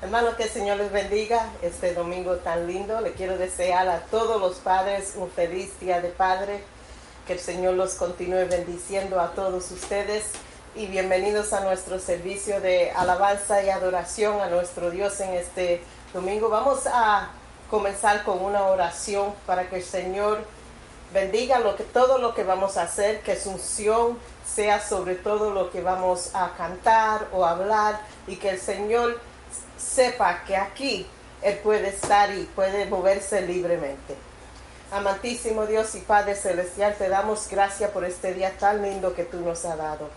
Hermano, que el Señor les bendiga este domingo tan lindo. Le quiero desear a todos los padres un feliz día de padre. Que el Señor los continúe bendiciendo a todos ustedes. Y bienvenidos a nuestro servicio de alabanza y adoración a nuestro Dios en este domingo. Vamos a comenzar con una oración para que el Señor bendiga lo que, todo lo que vamos a hacer, que su unción sea sobre todo lo que vamos a cantar o hablar y que el Señor sepa que aquí Él puede estar y puede moverse libremente. Amantísimo Dios y Padre Celestial, te damos gracias por este día tan lindo que tú nos has dado.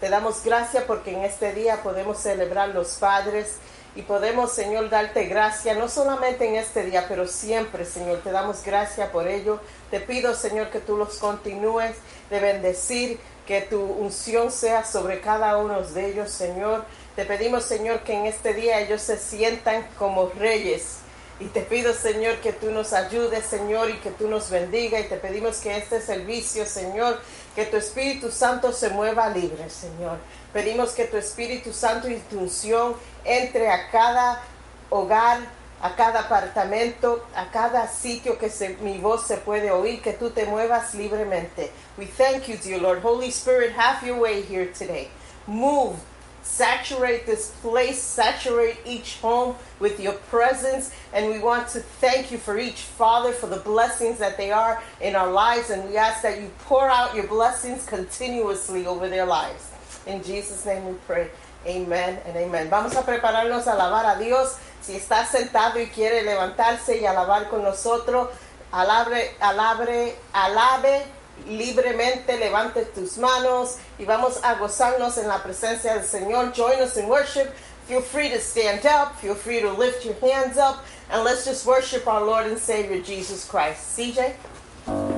Te damos gracias porque en este día podemos celebrar los padres y podemos, Señor, darte gracias, no solamente en este día, pero siempre, Señor, te damos gracias por ello. Te pido, Señor, que tú los continúes de bendecir, que tu unción sea sobre cada uno de ellos, Señor. Te pedimos, Señor, que en este día ellos se sientan como reyes. Y te pido, Señor, que tú nos ayudes, Señor, y que tú nos bendiga. Y te pedimos que este servicio, Señor, que tu Espíritu Santo se mueva libre, Señor. Pedimos que tu Espíritu Santo y tu unción entre a cada hogar, a cada apartamento, a cada sitio que se, mi voz se puede oír, que tú te muevas libremente. We thank you, dear Lord. Holy Spirit, have your way here today. Move Saturate this place, saturate each home with your presence. And we want to thank you for each father for the blessings that they are in our lives. And we ask that you pour out your blessings continuously over their lives. In Jesus' name we pray. Amen and amen. Vamos a prepararnos a alabar a Dios. Si está sentado y quiere levantarse y alabar con nosotros, alabre, alabre, alabe libremente levante tus manos y vamos a gozarnos en la presencia del Señor. Join us in worship. Feel free to stand up. Feel free to lift your hands up. And let's just worship our Lord and Savior Jesus Christ. CJ?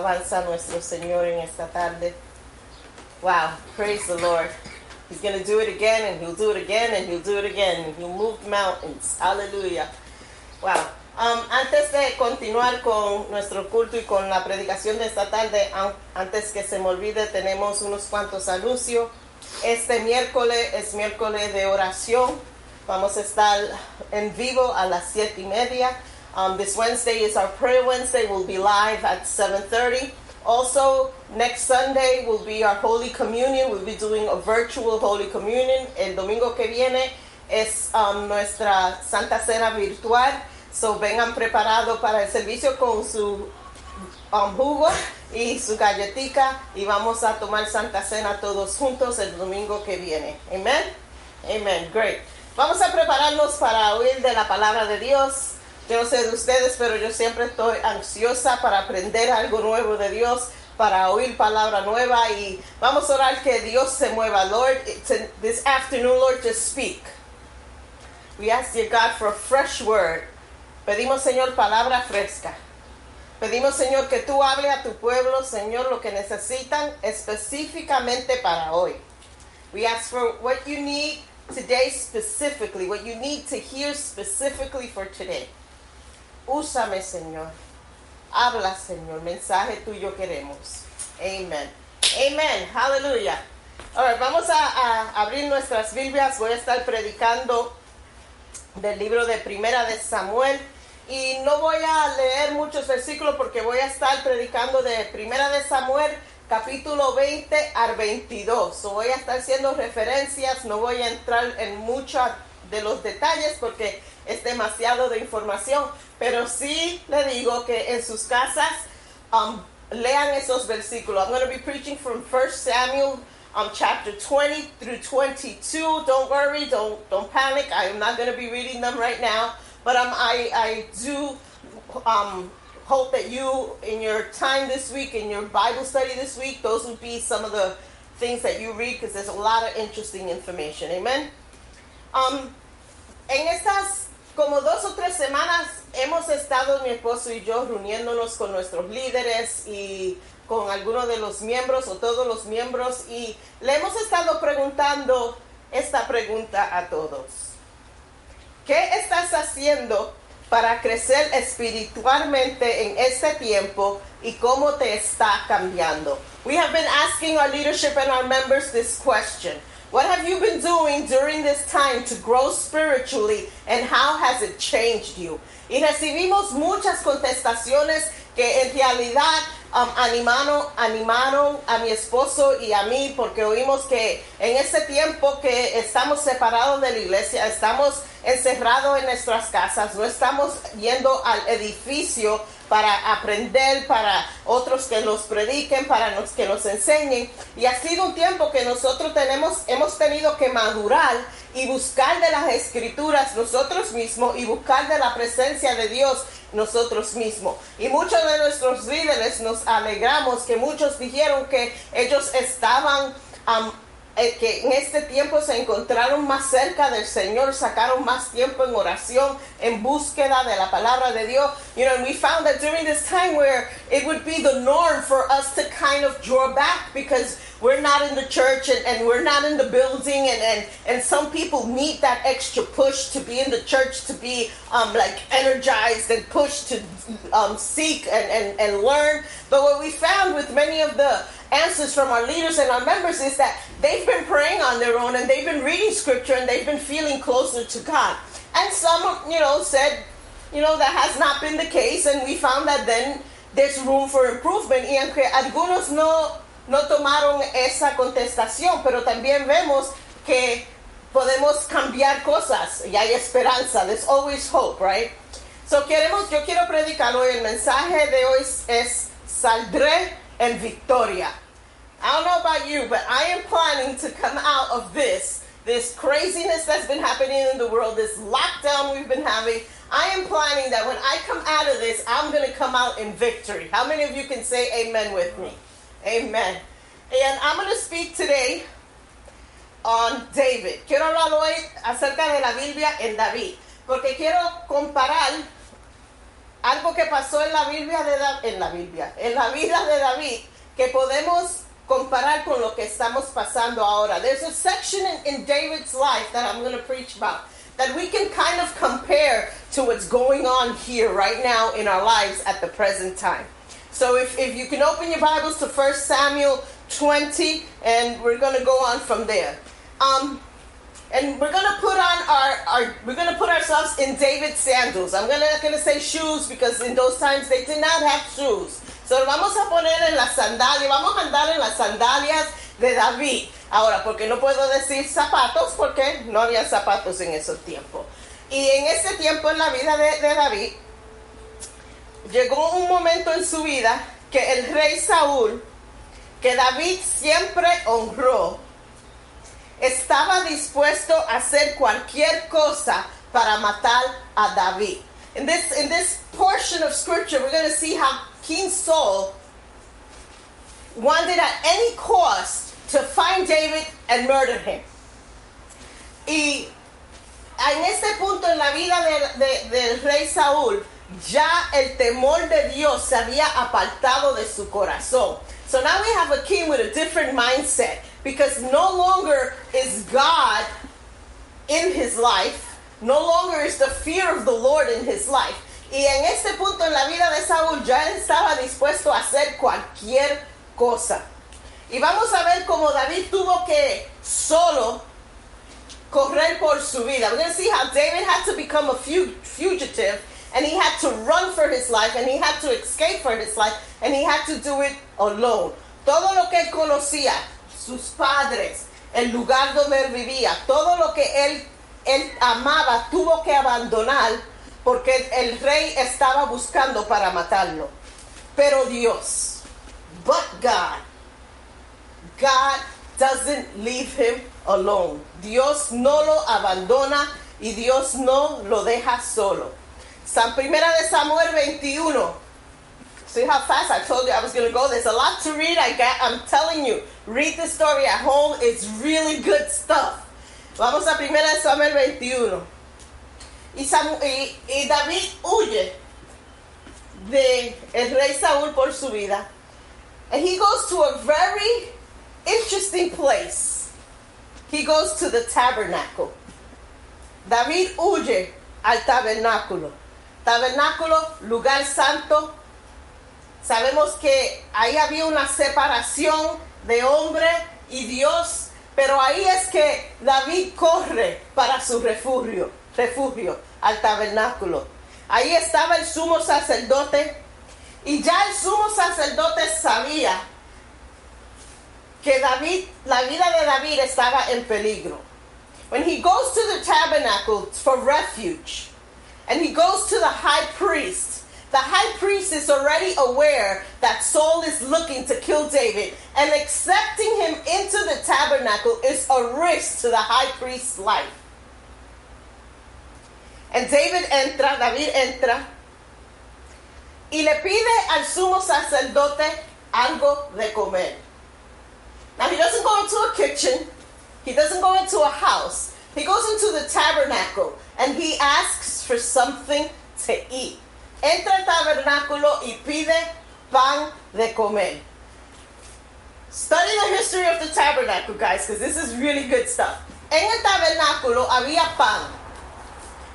Alabanza a nuestro Señor en esta tarde. Wow, praise the Lord. He's going to do it again and he'll do it again and he'll do it again he'll move mountains. Hallelujah. Wow. Um, antes de continuar con nuestro culto y con la predicación de esta tarde, antes que se me olvide, tenemos unos cuantos anuncios. Este miércoles es miércoles de oración. Vamos a estar en vivo a las siete y media. Um, this Wednesday is our prayer Wednesday. We'll be live at 7:30. Also, next Sunday will be our Holy Communion. We'll be doing a virtual Holy Communion. El domingo que viene es um, nuestra Santa Cena virtual. So vengan preparados para el servicio con su um, y su galletica y vamos a tomar Santa Cena todos juntos el domingo que viene. Amen. Amen. Great. Vamos a prepararnos para oír de la palabra de Dios. Yo no sé de ustedes, pero yo siempre estoy ansiosa para aprender algo nuevo de Dios, para oír palabra nueva y vamos a orar que Dios se mueva. Lord, this afternoon, Lord, just speak. We ask you, God, for a fresh word. Pedimos, Señor, palabra fresca. Pedimos, Señor, que tú hable a tu pueblo, Señor, lo que necesitan específicamente para hoy. We ask for what you need today specifically, what you need to hear specifically for today. Úsame, Señor. Habla, Señor. Mensaje tuyo queremos. Amen. Amen. Hallelujah. Ahora, vamos a, abrir nuestras Biblias. Voy a estar predicando del libro de Primera de Samuel. Y no voy a leer muchos versículos porque voy a estar predicando de Primera de Samuel capítulo 20 al 22. voy a estar haciendo referencias, no voy a entrar en muchos de los detalles porque es demasiado de información, pero sí le digo que en sus casas um, lean esos versículos. I'm going to be preaching from 1 Samuel um, chapter 20 through 22. Don't worry, don't don't panic. I am not going to be reading them right now, but um, I I do um, hope that you, in your time this week, in your Bible study this week, those would be some of the things that you read because there's a lot of interesting information. Amen. Um, en estas como dos o tres semanas hemos estado mi esposo y yo reuniéndonos con nuestros líderes y con algunos de los miembros o todos los miembros y le hemos estado preguntando esta pregunta a todos. ¿Qué estás haciendo para crecer espiritualmente en este tiempo y cómo te está cambiando? We have been asking our leadership and our members this question. What have you been doing during this time to grow spiritually and how has it changed you? Y recibimos muchas contestaciones que en realidad um, animaron, animaron a mi esposo y a mí porque oímos que en este tiempo que estamos separados de la iglesia, estamos encerrados en nuestras casas, no estamos yendo al edificio para aprender, para otros que nos prediquen, para los que nos enseñen. Y ha sido un tiempo que nosotros tenemos, hemos tenido que madurar y buscar de las escrituras nosotros mismos y buscar de la presencia de Dios nosotros mismos. Y muchos de nuestros líderes nos alegramos que muchos dijeron que ellos estaban que en este tiempo se encontraron más cerca del Señor, sacaron más tiempo en oración, en búsqueda de la palabra de Dios. You know, and we found that during this time where it would be the norm for us to kind of draw back because we're not in the church and, and we're not in the building and, and, and some people need that extra push to be in the church to be um, like energized and pushed to um, seek and, and, and learn. But what we found with many of the answers from our leaders and our members is that they've been praying on their own and they've been reading scripture and they've been feeling closer to God. And some, you know, said, you know, that has not been the case and we found that then there's room for improvement. Y aunque algunos no, no tomaron esa contestación, pero también vemos que podemos cambiar cosas y hay esperanza. There's always hope, right? So queremos, yo quiero predicar hoy, el mensaje de hoy es saldré en victoria. I don't know about you, but I am planning to come out of this, this craziness that's been happening in the world, this lockdown we've been having. I am planning that when I come out of this, I'm going to come out in victory. How many of you can say amen with me? Amen. And I'm going to speak today on David. Quiero hablar hoy acerca de la Biblia en David, porque quiero comparar algo que pasó en la Biblia de Da- en la Biblia, en la vida de David, que podemos comparar con lo que estamos pasando ahora. There's a section in, in David's life that I'm going to preach about that we can kind of compare to what's going on here right now in our lives at the present time. So if, if you can open your Bibles to 1 Samuel 20, and we're going to go on from there. Um, and we're gonna put on our, our we're gonna put ourselves in David's sandals. I'm gonna gonna say shoes because in those times they did not have shoes. So vamos a poner en las sandalias, vamos a andar en las sandalias de David. Ahora, porque no puedo decir zapatos porque no había zapatos en esos tiempos. Y en ese tiempo en la vida de, de David llegó un momento en su vida que el rey Saúl, que David siempre honró, estaba dispuesto a hacer cualquier cosa para matar a David. In this, in this portion of scripture, we're going to see how King Saul wanted at any cost to find David and murder him. Y en este punto en la vida del, de- rey Saúl, ya el temor de Dios se había apartado de su corazón. So now we have a king with a different mindset because no longer is God in his life, no longer is the fear of the Lord in his life. Y en este punto en la vida de Saúl ya estaba dispuesto a hacer cualquier cosa. Y vamos a ver cómo David tuvo que solo correr por su vida. We're going to see how David had to become a fu- fugitive and he had to run for his life and he had to escape for his life and he had to do it alone. Todo lo que él conocía, sus padres, el lugar donde él vivía, todo lo que él, él amaba, tuvo que abandonar porque el rey estaba buscando para matarlo. Pero Dios, but God, God doesn't leave him alone. Dios no lo abandona y Dios no lo deja solo. San Primera de Samuel 21. See how fast I told you I was going to go. There's a lot to read. I got, I'm telling you, read the story at home. It's really good stuff. Vamos a Primera de Samuel 21. Y, Samu- y- y David huye de el rey Saúl por su vida. And he goes to a very interesting place. He goes to the tabernacle. David huye al tabernáculo. Tabernáculo, lugar santo. Sabemos que ahí había una separación de hombre y Dios, pero ahí es que David corre para su refugio, refugio al tabernáculo. Ahí estaba el sumo sacerdote y ya el sumo sacerdote sabía que David, la vida de David estaba en peligro. When he goes to the tabernacle for refuge, and he goes to the high priest, the high priest is already aware that Saul is looking to kill David, and accepting him into the tabernacle is a risk to the high priest's life. And David entra, David entra, y le pide al sumo sacerdote algo de comer. Now he doesn't go into a kitchen, he doesn't go into a house. He goes into the tabernacle and he asks for something to eat. Entra al tabernáculo y pide pan de comer. Study the history of the tabernacle, guys, because this is really good stuff. En el tabernáculo había pan,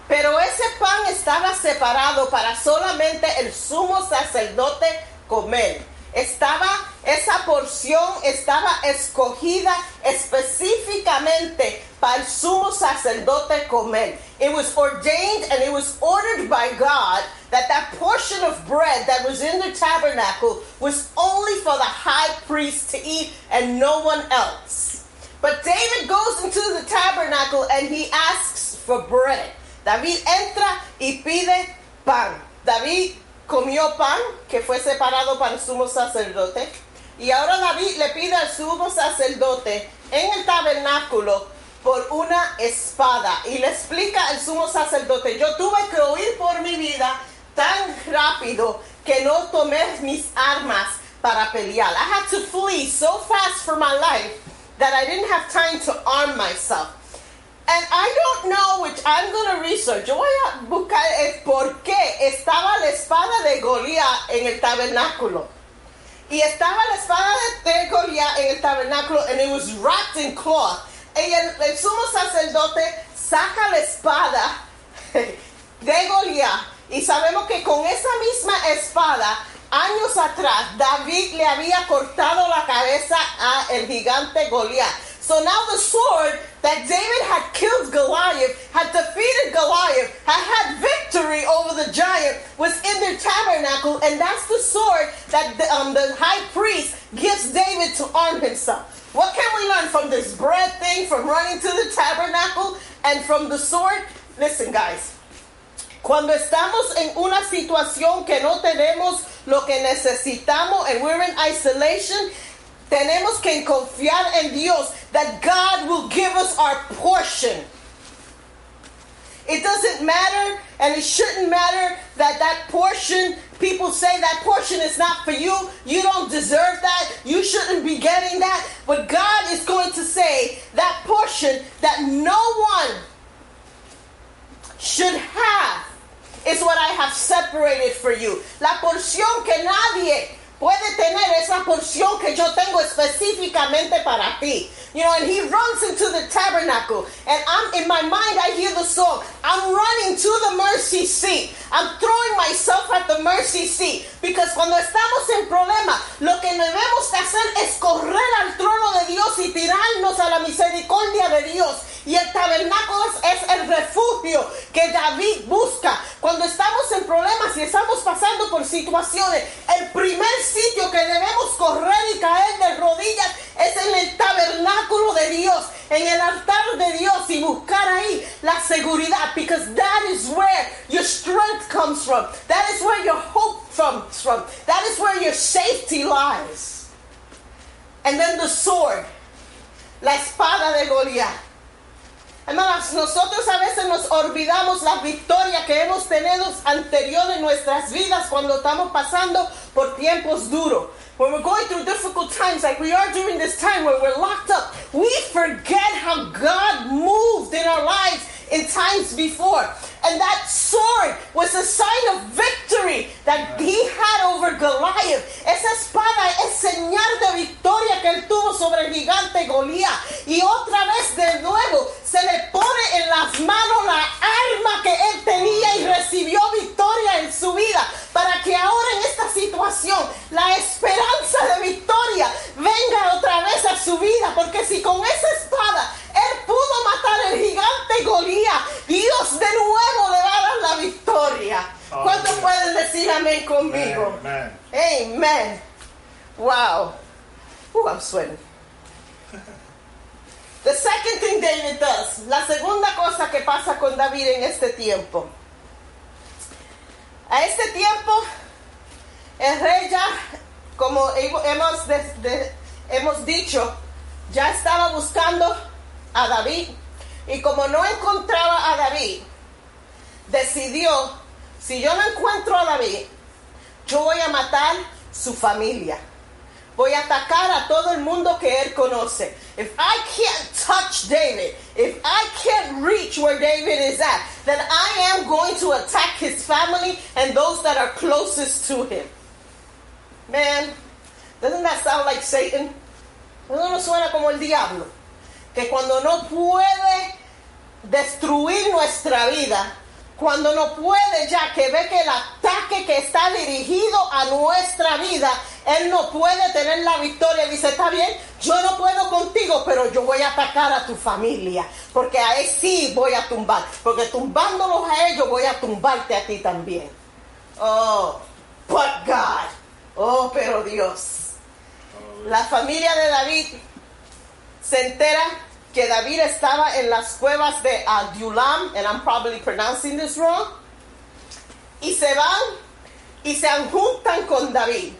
pero ese pan estaba separado para solamente el sumo sacerdote comer. Estaba, esa porción estaba escogida específicamente para el sumo sacerdote comer. It was ordained and it was ordered by God that that portion of bread that was in the tabernacle was only for the high priest to eat and no one else. But David goes into the tabernacle and he asks for bread. David entra y pide pan. David comió pan que fue separado para el sumo sacerdote. Y ahora David le pide al sumo sacerdote en el tabernáculo por una espada. Y le explica al sumo sacerdote, yo tuve que huir por mi vida tan rápido que no tomé mis armas para pelear. I had to flee so fast for my life that I didn't have time to arm myself. And I don't know which I'm going to research. Yo voy a buscar el por qué estaba la espada de Goliat en el tabernáculo. Y estaba la espada de, Goliat en el tabernáculo and it was wrapped in cloth. Y el, el sumo sacerdote saca la espada de Goliat. Y sabemos que con esa misma espada, años atrás, David le había cortado la cabeza a el gigante Goliat. So now the sword that David had killed Goliath, had defeated Goliath, had had victory over the giant, was in their tabernacle, and that's the sword that the, um, the high priest gives David to arm himself. What can we learn from this bread thing, from running to the tabernacle, and from the sword? Listen, guys. Cuando estamos en una situación que no tenemos lo que necesitamos and we're in isolation, tenemos que confiar en Dios that God will give us our portion. It doesn't matter and it shouldn't matter that that portion, people say that portion is not for you. You don't deserve that. You shouldn't be getting that. But God is going to say that portion that no one should have is what I have separated for you. La porción que nadie puede tener esa porción que yo tengo específicamente para ti. You know, and he runs into the tabernacle. And I'm in my mind, I hear the song. I'm running to the mercy seat. I'm throwing myself at the mercy seat. Because cuando estamos en problema, lo que debemos de hacer es correr al trono de Dios y tirarnos a la misericordia de Dios. Y el tabernáculo es, el refugio que David busca. Cuando estamos en problemas y estamos pasando por situaciones, el primer sitio que debemos correr y caer de rodillas es en el tabernáculo de Dios, en el altar de Dios y buscar ahí la seguridad. Because that is where your strength comes from. That is where your hope comes from. That is where your safety lies. And then the sword, la espada de Goliat. Hermanas, nosotros a veces nos olvidamos la victoria que hemos tenido anterior en nuestras vidas cuando estamos pasando por tiempos duros. When we're going through difficult times like we are during this time where we're locked up, we forget how God moved in our lives in times before. And that sword was a sign of victory that he had over Goliath. Esa espada es señal de victoria que él tuvo sobre el gigante Goliat. Y otra vez de nuevo se le pone en las manos la arma que él tenía y recibió victoria en su vida. Para que ahora en esta situación la esperanza de victoria venga otra vez a su vida. Porque si con esa espada él pudo matar al gigante Goliat, Dios de nuevo le va a dar la victoria. ¿Cuántos Aleluya. pueden decir amén conmigo? Amen. Wow. Ooh, I'm sweating. The second thing David does, la segunda cosa que pasa con David en este tiempo. A este tiempo, el rey ya, como hemos, de- de- hemos dicho, ya estaba buscando a David. Y como no encontraba a David, decidió, si yo no encuentro a David, yo voy a matar su familia. Voy a atacar a todo el mundo que él conoce. If I can't touch David, if I can't reach where David is at, then I am going to attack his family and those that are closest to him. Man, doesn't that sound like Satan? Eso no suena como el diablo. Que cuando no puede destruir nuestra vida, cuando no puede ya que ve que el ataque que está dirigido a nuestra vida, él no puede tener la victoria. Dice, está bien, yo no puedo contigo, pero yo voy a atacar a tu familia, porque a él sí voy a tumbar, porque tumbándolos a ellos voy a tumbarte a ti también. Oh, but God. Oh, pero Dios. La familia de David se entera que David estaba en las cuevas de Adulam, and I'm probably pronouncing this wrong, y se van y se juntan con David.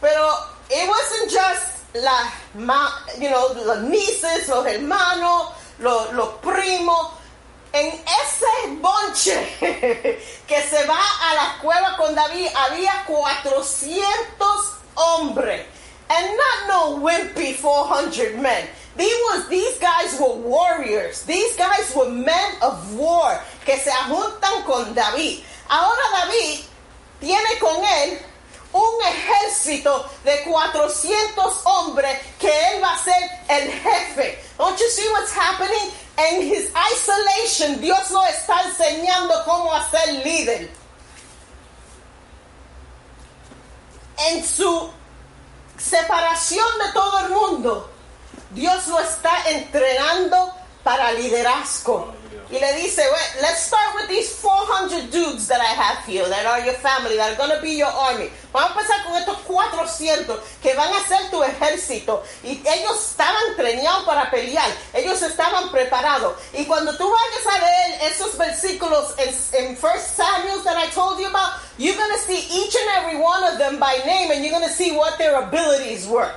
Pero it wasn't just la, you know, los nieces, los hermanos, los, los primos. En ese bonche que se va a la cueva con David había 400 hombres. And not no wimpy 400 men. These, these guys were warriors. These guys were men of war que se juntan con David. Ahora David tiene con él un ejército de 400 hombres que él va a ser el jefe. Don't you see what's happening? En his isolation, Dios lo está enseñando cómo hacer líder. En su separación de todo el mundo, Dios lo está entrenando para liderazgo. Y le dice, well, let's start with these 400 dudes that I have here, that are your family, that are going to be your army. Vamos a empezar con estos 400 que van a ser tu ejército. Y ellos estaban entrenados para pelear. Ellos estaban preparados. Y cuando tú vayas a leer esos versículos en, en 1 Samuel that I told you about, you're going to see each and every one of them by name and you're going to see what their abilities were.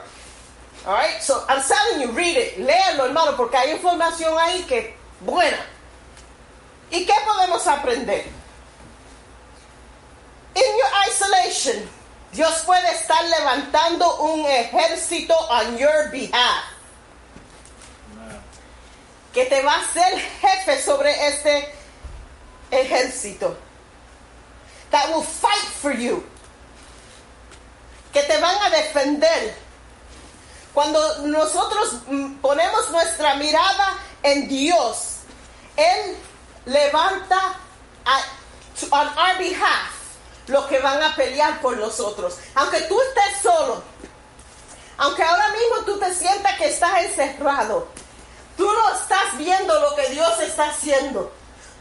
All right, so I'm telling you, read it, léelo, hermano, porque hay información ahí que buena. ¿Y qué podemos aprender? In your isolation, Dios puede estar levantando un ejército on your behalf. Que te va a ser jefe sobre este ejército. That will fight for you. Que te van a defender. Cuando nosotros mm, ponemos nuestra mirada en Dios, Él levanta a, on our behalf los que van a pelear por nosotros. Aunque tú estés solo, aunque ahora mismo tú te sientas que estás encerrado, tú no estás viendo lo que Dios está haciendo.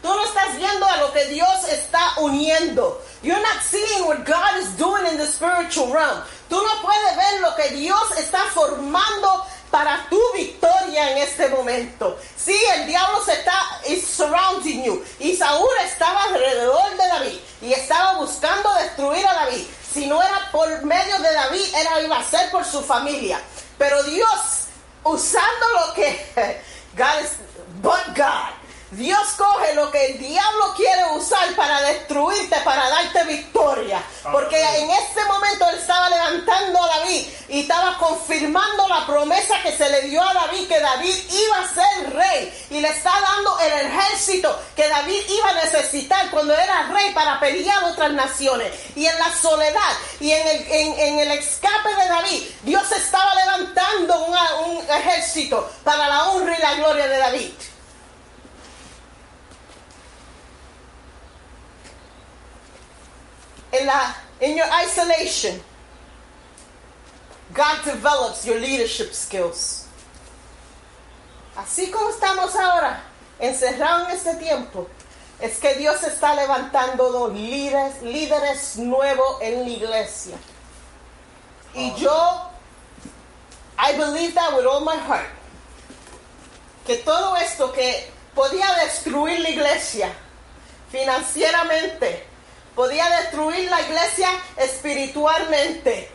Tú no estás viendo a lo que Dios está uniendo. You're not seeing what God is doing in the spiritual realm. Tú no puedes ver lo que Dios está formando para tu victoria en este momento. Sí, el diablo se está is surrounding you. Y Saúl estaba alrededor de David y estaba buscando destruir a David. Si no era por medio de David, era iba a ser por su familia. Pero Dios, usando lo que God is, but God. Dios coge lo que el diablo quiere usar para destruirte, para darte victoria. Porque en este momento él estaba levantando a David y estaba confirmando la promesa que se le dio a David, que David iba a ser rey. Y le está dando el ejército que David iba a necesitar cuando era rey para pelear otras naciones. Y en la soledad y en el, en, en el escape de David, Dios estaba levantando una- un ejército para la honra y la gloria de David. In la in your isolation God develops your leadership skills. Así como estamos ahora, encerrados en este tiempo, es que Dios está levantando dos líderes, líderes nuevos en la iglesia. Y yo, I believe that with all my heart, que todo esto que podía destruir la iglesia financieramente, podía destruir la iglesia espiritualmente.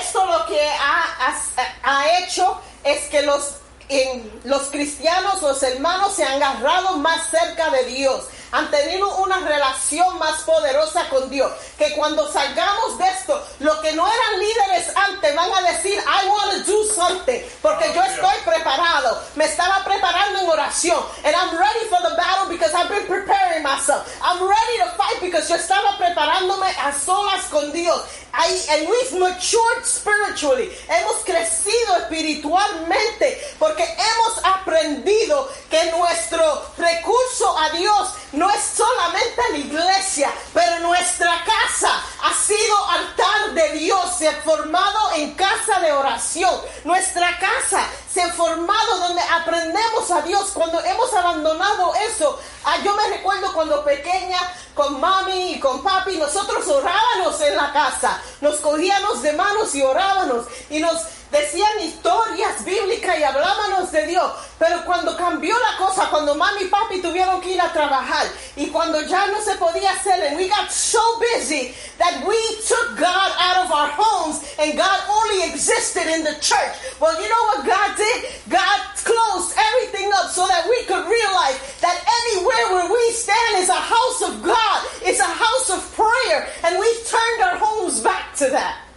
Esto lo que ha, ha- hecho es que los, en- los cristianos, los hermanos se han agarrado más cerca de Dios, han tenido una relación más poderosa con Dios, que cuando salgamos de esto, los que no eran líderes antes van a decir, I want to do something, porque yo estoy preparado, me estaba preparando en oración, and I'm ready for the battle because I've been preparing myself. I'm ready to fight because yo estaba preparándome a solas con Dios. I, and we've matured spiritually. Hemos crecido espiritualmente porque hemos aprendido que nuestro recurso a Dios no es solamente la iglesia, pero nuestra casa ha sido altar de Dios, formado en casa de oración. Nuestra casa se ha formado donde aprendemos a Dios. Cuando hemos abandonado eso, ah, yo me recuerdo cuando pequeña con mami y con papi, nosotros orábamos en la casa, nos cogíamos de manos y orábamos y nos decían historias bíblicas y hablábamos de Dios. Pero cuando cambió la cosa, cuando mami y papi tuvieron que ir a trabajar y cuando ya no se podía hacer, and we got so busy that we took God out of our homes and God only existed in the church. Well, you know what God did? God closed everything up so that we could realize that anywhere where we stand is a house of God, it's a house of prayer, and we've turned our homes back to that.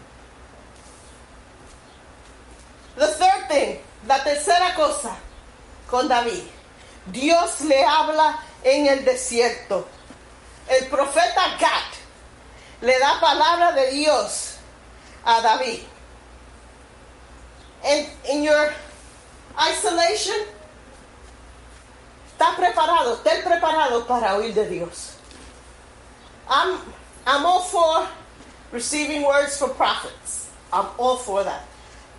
The third thing, la tercera cosa con David. Dios le habla en el desierto. El profeta Gad le da palabra de Dios a David. En in your isolation, está preparado, esté preparado para oír de Dios. I'm, I'm all for receiving words from prophets. I'm all for that.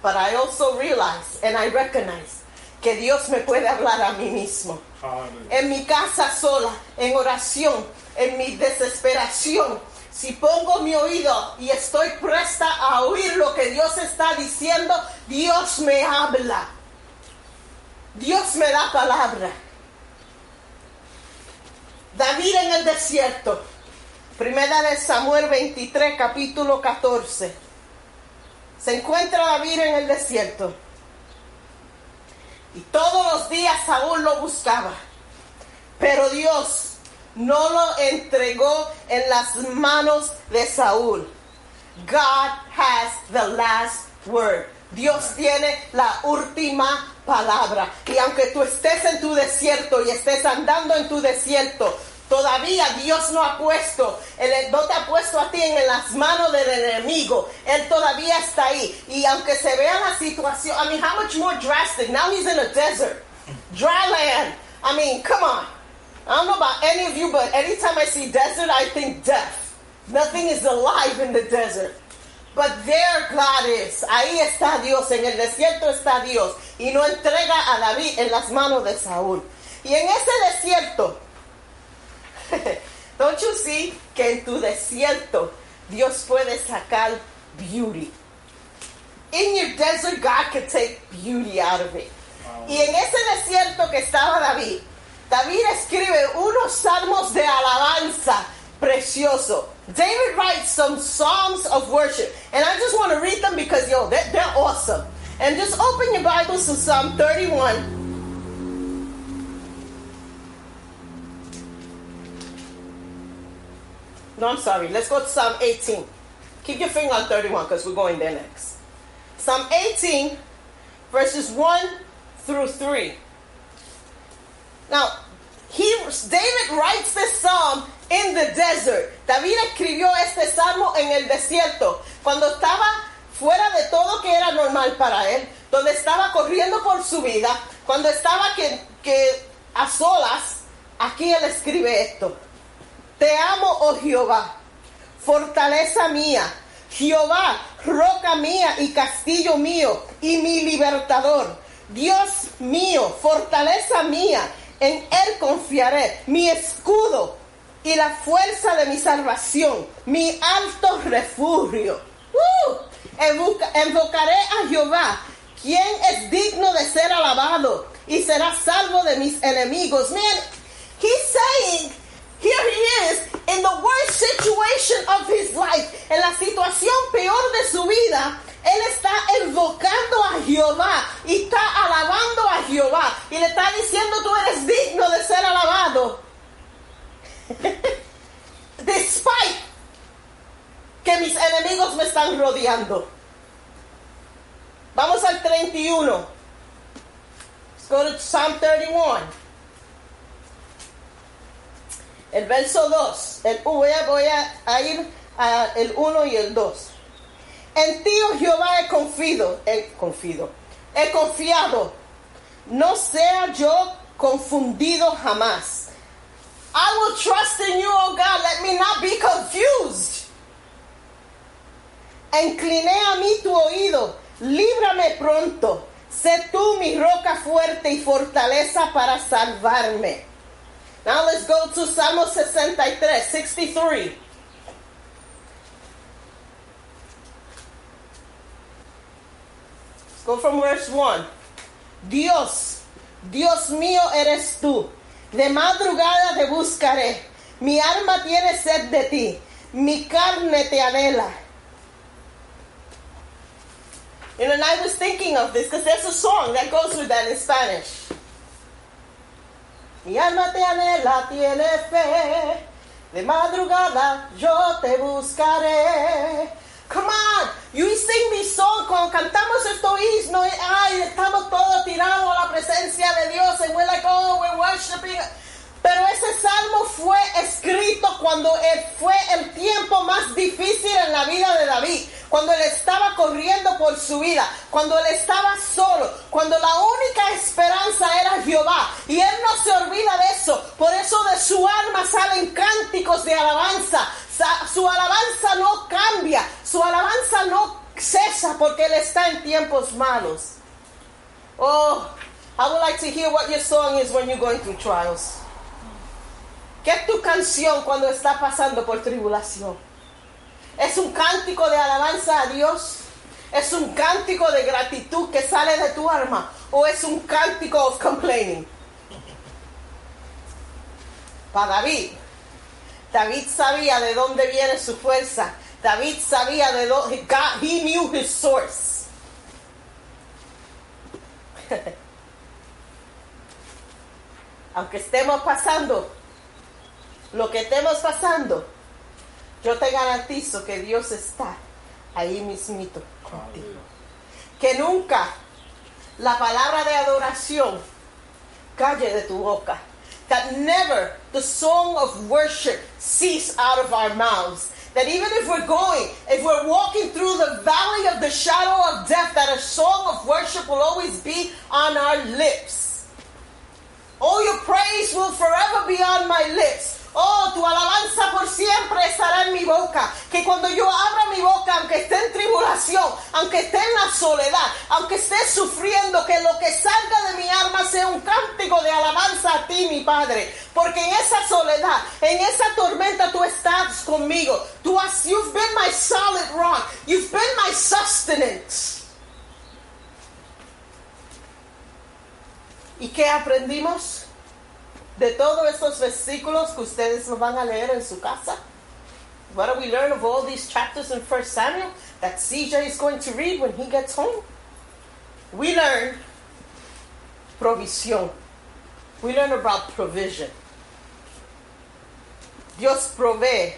But I also realize and I recognize que Dios me puede hablar a mí mismo. Hallelujah. En mi casa sola, en oración, en mi desesperación. Si pongo mi oído y estoy presta a oír lo que Dios está diciendo, Dios me habla. Dios me da palabra. David en el desierto. Primera de Samuel 23, capítulo 14. Se encuentra David en el desierto. Y todos los días Saúl lo buscaba. Pero Dios no lo entregó en las manos de Saúl. God has the last word. Dios tiene la última palabra. Y aunque tú estés en tu desierto y estés andando en tu desierto, todavía Dios no ha puesto, él no te ha puesto a ti en las manos del enemigo. Él todavía está ahí. Y aunque se vea la situación, I mean, how much more drastic? Now he's in a desert, dry land. I mean, come on. I don't know about any of you, but anytime I see desert, I think death. Nothing is alive in the desert. But there God is. Ahí está Dios. En el desierto está Dios. Y no entrega a David en las manos de Saúl. Y en ese desierto, don't you see que en tu desierto Dios puede sacar beauty. In your desert, God can take beauty out of it. Y en ese desierto que estaba David, David escribe unos salmos de alabanza precioso. David writes some songs of worship. And I just want to read them because, yo, they're, they're awesome. And just open your Bibles to Psalm 31. No, I'm sorry. Let's go to Psalm 18. Keep your finger on 31 because we're going there next. Psalm 18, verses 1 through 3. Now, he, David writes this psalm in the desert. David escribió este salmo en el desierto, cuando estaba fuera de todo que era normal para él, donde estaba corriendo por su vida, cuando estaba que, que a solas, aquí él escribe esto. Te amo, oh Jehová, fortaleza mía, Jehová, roca mía y castillo mío y mi libertador. Dios mío, fortaleza mía, en Él confiaré, mi escudo y la fuerza de mi salvación, mi alto refugio. ¡Uh! Invoca- Invocaré a Jehová, quien es digno de ser alabado y será salvo de mis enemigos. He's saying, here he is, in the worst situation of his life, en la situación peor de su vida, él está invocando a Jehová y está alabando a Jehová y le está diciendo tú eres digno de ser alabado. Despite que mis enemigos me están rodeando. Vamos al 31. Let's go to Psalm 31. El verso 2. El, voy, a, voy a- a ir al 1 y el 2. En ti, oh Jehová, he confiado, he confiado, he confiado. No sea yo confundido jamás. I will trust in you, oh God. Let me not be confused. Incliné a mí tu oído. Líbrame pronto. Sé tú mi roca fuerte y fortaleza para salvarme. Now let's go to Salmo 63, 63. Go from verse 1. Dios, Dios mío eres tú. De madrugada te buscaré. Mi alma tiene sed de ti. Mi carne te anhela. And I was thinking of this because there's a song that goes with that in Spanish. Mi alma te anhela, tiene fe. De madrugada yo te buscaré. Come on, you sing this song cuando cantamos esto himno. Ay, estamos todos tirados a la presencia de Dios and we're like, oh, we're worshiping. Pero ese salmo fue escrito cuando e, fue el tiempo más difícil en la vida de David, cuando él estaba corriendo por su vida, cuando él estaba solo, cuando la única esperanza era Jehová. Y él no se olvida de eso. Por eso de su alma salen cánticos de alabanza. Su alabanza no cambia, su alabanza no cesa porque él está en tiempos malos. Oh, I would like to hear what your song is when you're going through trials. ¿Qué es tu canción cuando está pasando por tribulación? ¿Es un cántico de alabanza a Dios? ¿Es un cántico de gratitud que sale de tu alma? ¿O es un cántico of complaining? Para David, David sabía de dónde viene su fuerza. David sabía de dónde, he knew his source. Aunque estemos pasando lo que estemos pasando, yo te garantizo que Dios está ahí mismito contigo. Que nunca la palabra de adoración calle de tu boca. That never the song of worship cease out of our mouths. That even if we're going, if we're walking through the valley of the shadow of death, that a song of worship will always be on our lips. All your praise will forever be on my lips. Oh, tu alabanza por siempre estará en mi boca. Que cuando yo abra mi boca, aunque esté en tribulación, aunque esté en la soledad, aunque esté sufriendo, que lo que salga de mi alma sea un cántico de alabanza a ti, mi Padre. Porque en esa soledad, en esa tormenta, tú estás conmigo. Tú has, you've been my solid rock. You've been my sustenance. ¿Y qué aprendimos? De todos estos versículos que ustedes van a leer en su casa? What do we learn of all these chapters in 1 Samuel that CJ is going to read when he gets home? We learn provisión. We learn about provision. Dios provee,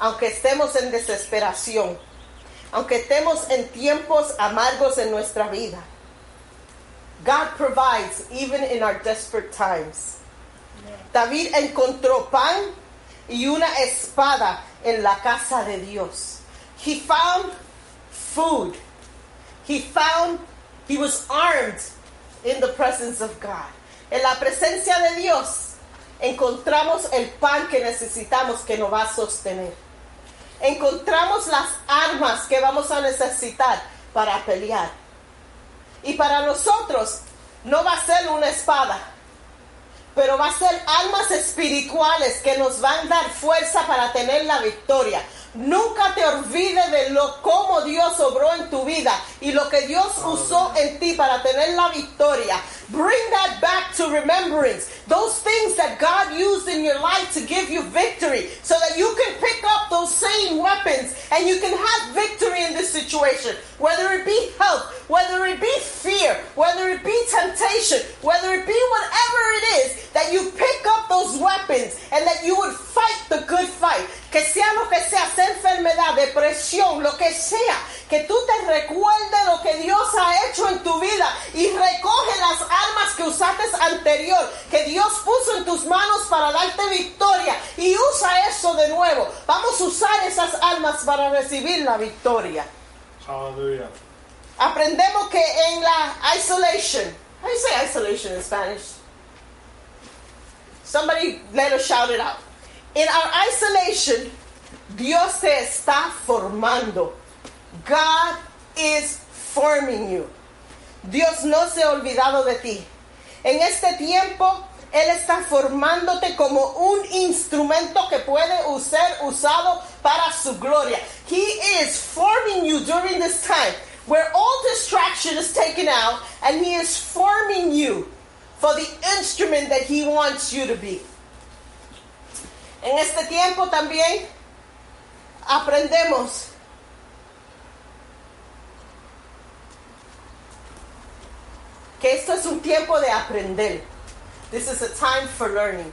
aunque estemos en desesperación, aunque estemos en tiempos amargos en nuestra vida. God provides even in our desperate times. David encontró pan y una espada en la casa de Dios. He found food. He found, he was armed in the presence of God. En la presencia de Dios encontramos el pan que necesitamos que nos va a sostener. Encontramos las armas que vamos a necesitar para pelear. Y para nosotros no va a ser una espada, pero va a ser almas espirituales que nos van a dar fuerza para tener la victoria. Nunca te olvides de lo cómo Dios obró en tu vida y lo que Dios usó en ti para tener la victoria. Bring that back to remembrance. Those things that God used in your life to give you victory so that you can pick up those same weapons and you can have victory in this situation. Whether it be health, whether it be fear, whether it be temptation, whether it be whatever it is, that you pick up those weapons and that you would fight the good fight. Que sea lo que sea, sea enfermedad, depresión, lo que sea, que tú te recuerdes lo que Dios ha hecho en tu vida y recoge las armas que usaste anterior, que Dios puso en tus manos para darte victoria y usa eso de nuevo. Vamos a usar esas armas para recibir la victoria. Hallelujah. Aprendemos que en la isolation, how do you say isolation in Spanish? Somebody let us shout it out. In our isolation, Dios te está formando. God is forming you. Dios no se ha olvidado de ti. En este tiempo, Él está formándote como un instrumento que puede ser usado para su gloria. He is forming you during this time where all distraction is taken out and He is forming you for the instrument that He wants you to be. En este tiempo también aprendemos que esto es un tiempo de aprender. This is a time for learning.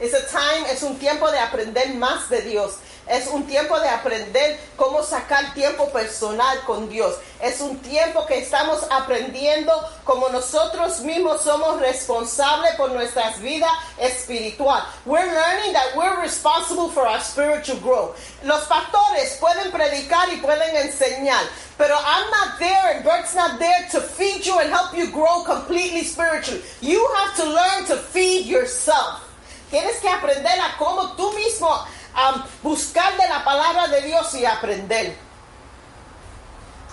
It's a time, es un tiempo de aprender más de Dios. Es un tiempo de aprender cómo sacar tiempo personal con Dios. Es un tiempo que estamos aprendiendo como nosotros mismos somos responsables por nuestras vidas espiritual. We're learning that we're responsible for our spiritual growth. Los pastores pueden predicar y pueden enseñar, pero I'm not there and Bert's not there to feed you and help you grow completely spiritually. You have to learn to feed yourself. Tienes que aprender a cómo tú mismo buscar de la palabra de Dios y aprender.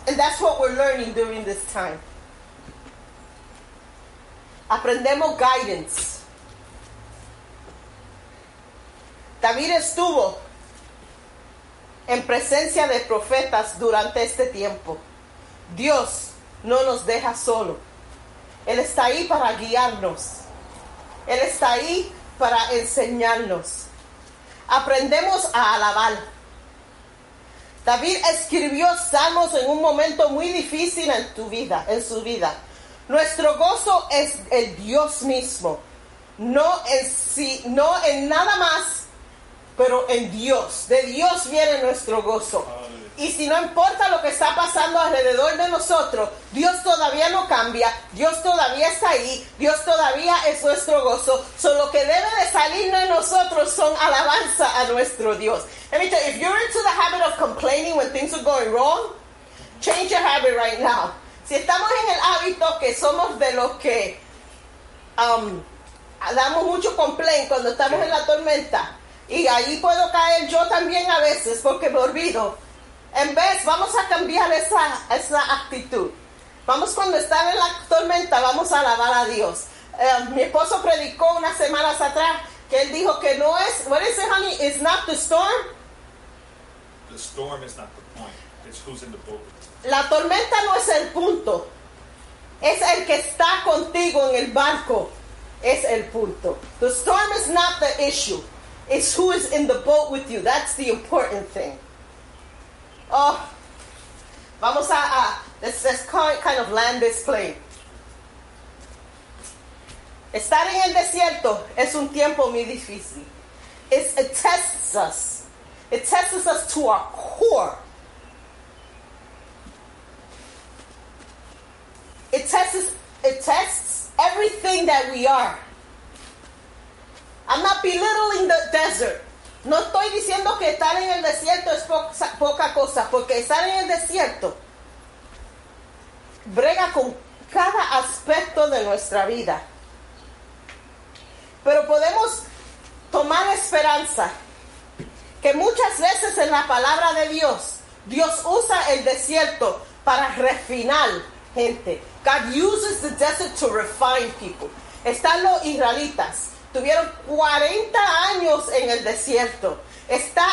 And that's what we're learning during this time. Aprendemos guidance. David estuvo en presencia de profetas durante este tiempo. Dios no nos deja solo. Él está ahí para guiarnos. Él está ahí para enseñarnos. Aprendemos a alabar. David escribió salmos en un momento muy difícil en tu vida, en su vida. Nuestro gozo es el Dios mismo, no en sí, no en nada más, pero en Dios. De Dios viene nuestro gozo. Y si no importa lo que está pasando alrededor de nosotros, Dios todavía no cambia, Dios todavía está ahí, Dios todavía es nuestro gozo. Solo lo que debe de salir de nosotros son alabanza a nuestro Dios. Let me tell you, if you're into the habit of complaining when things are going wrong, change your habit right now. Si estamos en el hábito que somos de los que um, damos mucho complaint cuando estamos en la tormenta, y ahí puedo caer yo también a veces porque me olvido. En vez, vamos a cambiar esa, esa actitud. Vamos cuando estaba en la tormenta, vamos a alabar a Dios. Eh, mi esposo predicó unas semanas atrás que él dijo que no es, what is it, honey? It's not the storm. The storm is not the point. It's who's in the boat. La tormenta no es el punto. Es el que está contigo en el barco. Es el punto. The storm is not the issue. It's who is in the boat with you. That's the important thing. Oh, vamos a, a let's, let's kind of land this plane. Estar en el desierto es un tiempo muy difícil. It's, it tests us. It tests us to our core. It tests, it tests everything that we are. I'm not belittling the desert. No estoy diciendo que estar en el desierto es po poca cosa, porque estar en el desierto brega con cada aspecto de nuestra vida. Pero podemos tomar esperanza que muchas veces en la palabra de Dios, Dios usa el desierto para refinar gente. God uses the desert to refine people. Están los israelitas tuvieron 40 años en el desierto. Está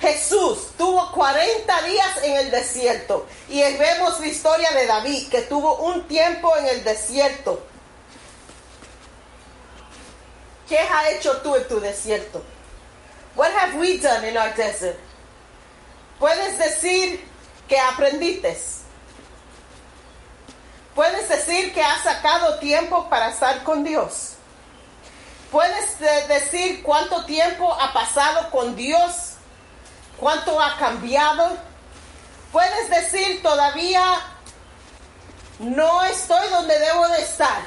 Jesús, tuvo 40 días en el desierto. Y vemos la historia de David, que tuvo un tiempo en el desierto. ¿Qué has hecho tú en tu desierto? What have we done in our desert? Puedes decir que aprendiste. Puedes decir que has sacado tiempo para estar con Dios. ¿Puedes decir cuánto tiempo ha pasado con Dios? ¿Cuánto ha cambiado? Puedes decir todavía no estoy donde debo de estar.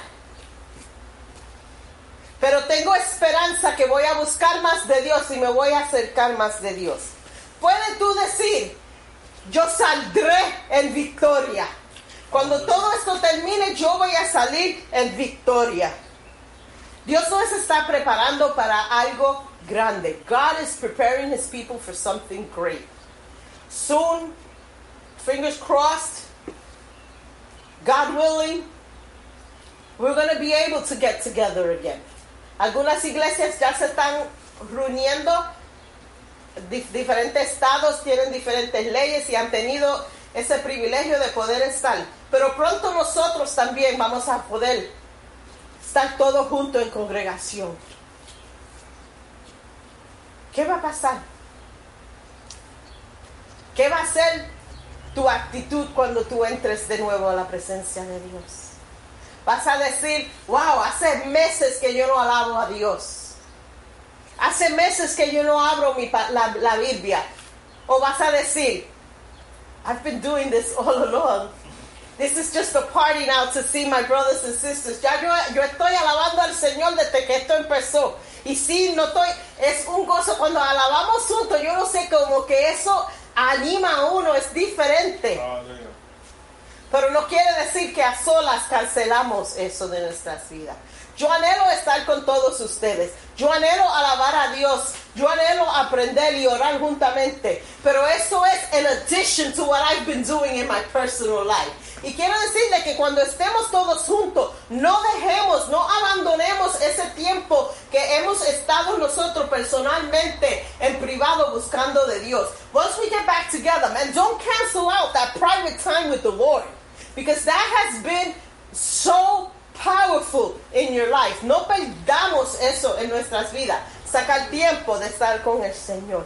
Pero tengo esperanza que voy a buscar más de Dios y me voy a acercar más de Dios. Puedes tú decir, yo saldré en victoria. Cuando todo esto termine, yo voy a salir en victoria. Dios nos está preparando para algo grande. God is preparing his people for something great. Soon, fingers crossed, God willing, we're going to be able to get together again. Algunas iglesias ya se están reuniendo. Dif diferentes estados tienen diferentes leyes y han tenido ese privilegio de poder estar. Pero pronto nosotros también vamos a poder estar todos juntos en congregación. ¿Qué va a pasar? ¿Qué va a ser tu actitud cuando tú entres de nuevo a la presencia de Dios? Vas a decir, wow, hace meses que yo no alabo a Dios. Hace meses que yo no abro mi la, la Biblia. O vas a decir, I've been doing this all along. This is just a party now to see my brothers and sisters. Ya yo, yo estoy alabando al Señor desde que esto empezó. Y sí, no estoy, es un gozo cuando alabamos juntos. Yo no sé, como que eso anima a uno, es diferente. Hallelujah. Pero no quiere decir que a solas cancelamos eso de nuestras vidas. Yo anhelo estar con todos ustedes. Yo anhelo alabar a Dios. Yo anhelo aprender y orar juntamente. Pero eso es in addition to what I've been doing in my personal life. Y quiero decirle que cuando estemos todos juntos, no dejemos, no abandonemos ese tiempo que hemos estado nosotros personalmente en privado buscando de Dios. Once we get back together, man, don't cancel out that private time with the Lord. Because that has been so powerful in your life. No perdamos eso en nuestras vidas. Saca el tiempo de estar con el Señor.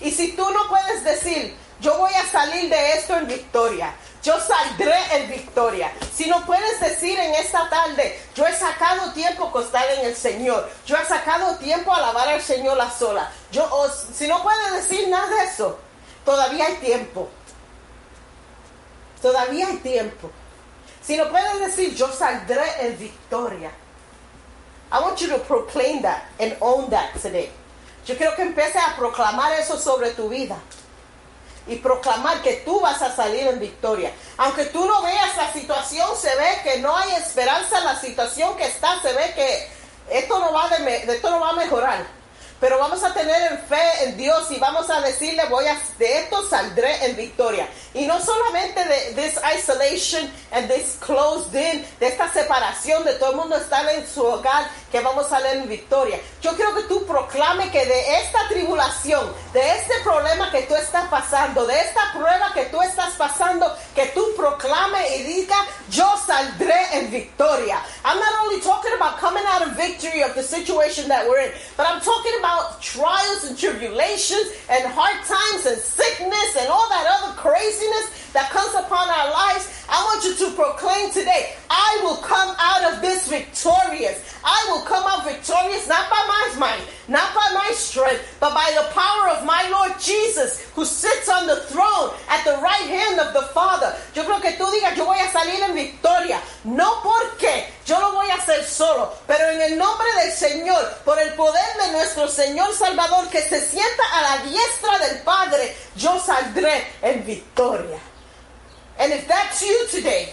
Y si tú no puedes decir, yo voy a salir de esto en victoria, yo saldré en victoria. Si no puedes decir en esta tarde, yo he sacado tiempo a estar en el Señor, yo he sacado tiempo a alabar al Señor a sola. Yo, si no puedes decir nada de eso, todavía hay tiempo. Todavía hay tiempo. Si no puedes decir, yo saldré en victoria. I want you to proclaim that and own that today. Yo quiero que empieces a proclamar eso sobre tu vida. Y proclamar que tú vas a salir en victoria. Aunque tú no veas la situación, se ve que no hay esperanza en la situación que está. Se ve que esto no va, de esto no va a mejorar. Pero vamos a tener en fe en Dios y vamos a decirle, voy a, de esto saldré en victoria. Y no solamente de this isolation and this closed in, de esta separación de todo el mundo estar en su hogar, que vamos a salir en victoria. Yo quiero que tú proclame que de esta tribulación, de este problema que tú estás pasando, de esta prueba que tú estás pasando, que tú proclame y diga, yo saldré en victoria. I'm not only talking about coming out of victory of the situation that we're in, but I'm talking about trials and tribulations and hard times and sickness and all that other craziness that comes upon our lives. I want you to proclaim today, I will come out of Señor, por el poder de nuestro Señor Salvador que se sienta a la diestra del Padre, yo saldré en victoria. And if that's you today,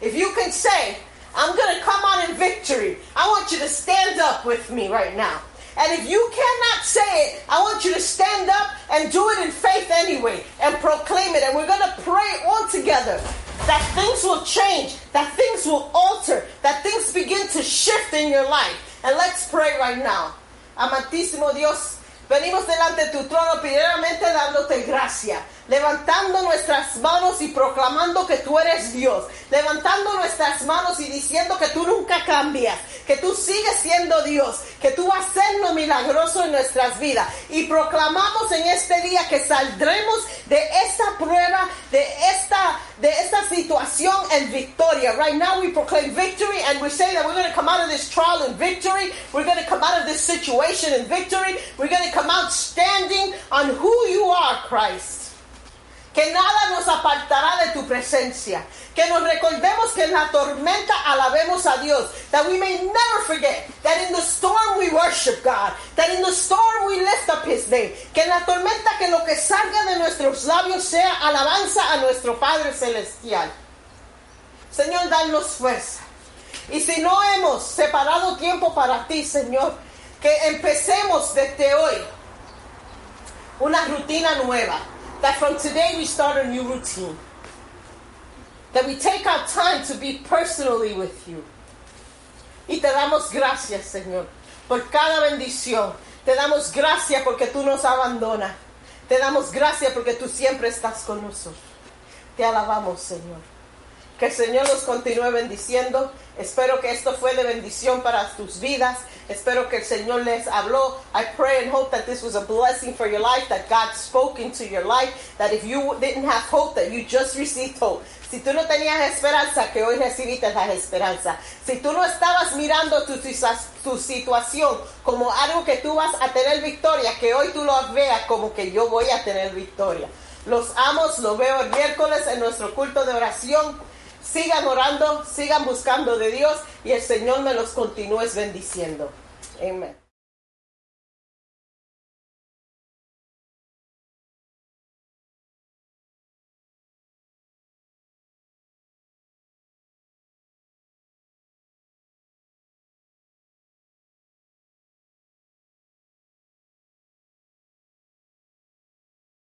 if you can say, I'm going to come out in victory, I want you to stand up with me right now. And if you cannot say it, I want you to stand up and do it in faith anyway and proclaim it. And we're going to pray all together that things will change, that things will alter, that things begin to shift in your life. And let's pray right now. Amantísimo Dios, venimos delante de tu trono primeramente dándote gracia, levantando nuestras manos y proclamando que tú eres Dios, levantando nuestras manos y diciendo que tú nunca cambias, que tú sigues siendo Dios, que tú vas a ser lo milagroso en nuestras vidas. Y proclamamos en este día que saldremos de esta prueba, de esta, de esta situación en victoria. Right now we proclaim victory and we say that we're going to come out of this trial in victory. We're going to come out of this situation in victory. We're going to come out standing on who you are, Christ. Que nada nos apartará de tu presencia. Que nos recordemos que en la tormenta alabemos a Dios. That we may never forget that in the storm we worship God. That in the storm we lift up His name. Que en la tormenta que lo que salga de nuestros labios sea alabanza a nuestro Padre Celestial. Señor, danos fuerza. Y si no hemos separado tiempo para ti, Señor, que empecemos desde hoy una rutina nueva. That from today we start a new routine. That we take our time to be personally with you. Y te damos gracias, Señor, por cada bendición. Te damos gracias porque tú nos abandonas. Te damos gracias porque tú siempre estás con nosotros. Te alabamos, Señor. Que el Señor los continúe bendiciendo. Espero que esto fue de bendición para tus vidas. Espero que el Señor les habló. I pray and hope that this was a blessing for your life, that God spoke into your life, that if you didn't have hope, that you just received hope. Si tú no tenías esperanza, que hoy recibiste la esperanza. Si tú no estabas mirando tu, tu situación como algo que tú vas a tener victoria, que hoy tú lo veas como que yo voy a tener victoria. Los amos, lo veo el miércoles en nuestro culto de oración. Sigan orando, sigan buscando de Dios y el Señor me los continúe bendiciendo. Amén.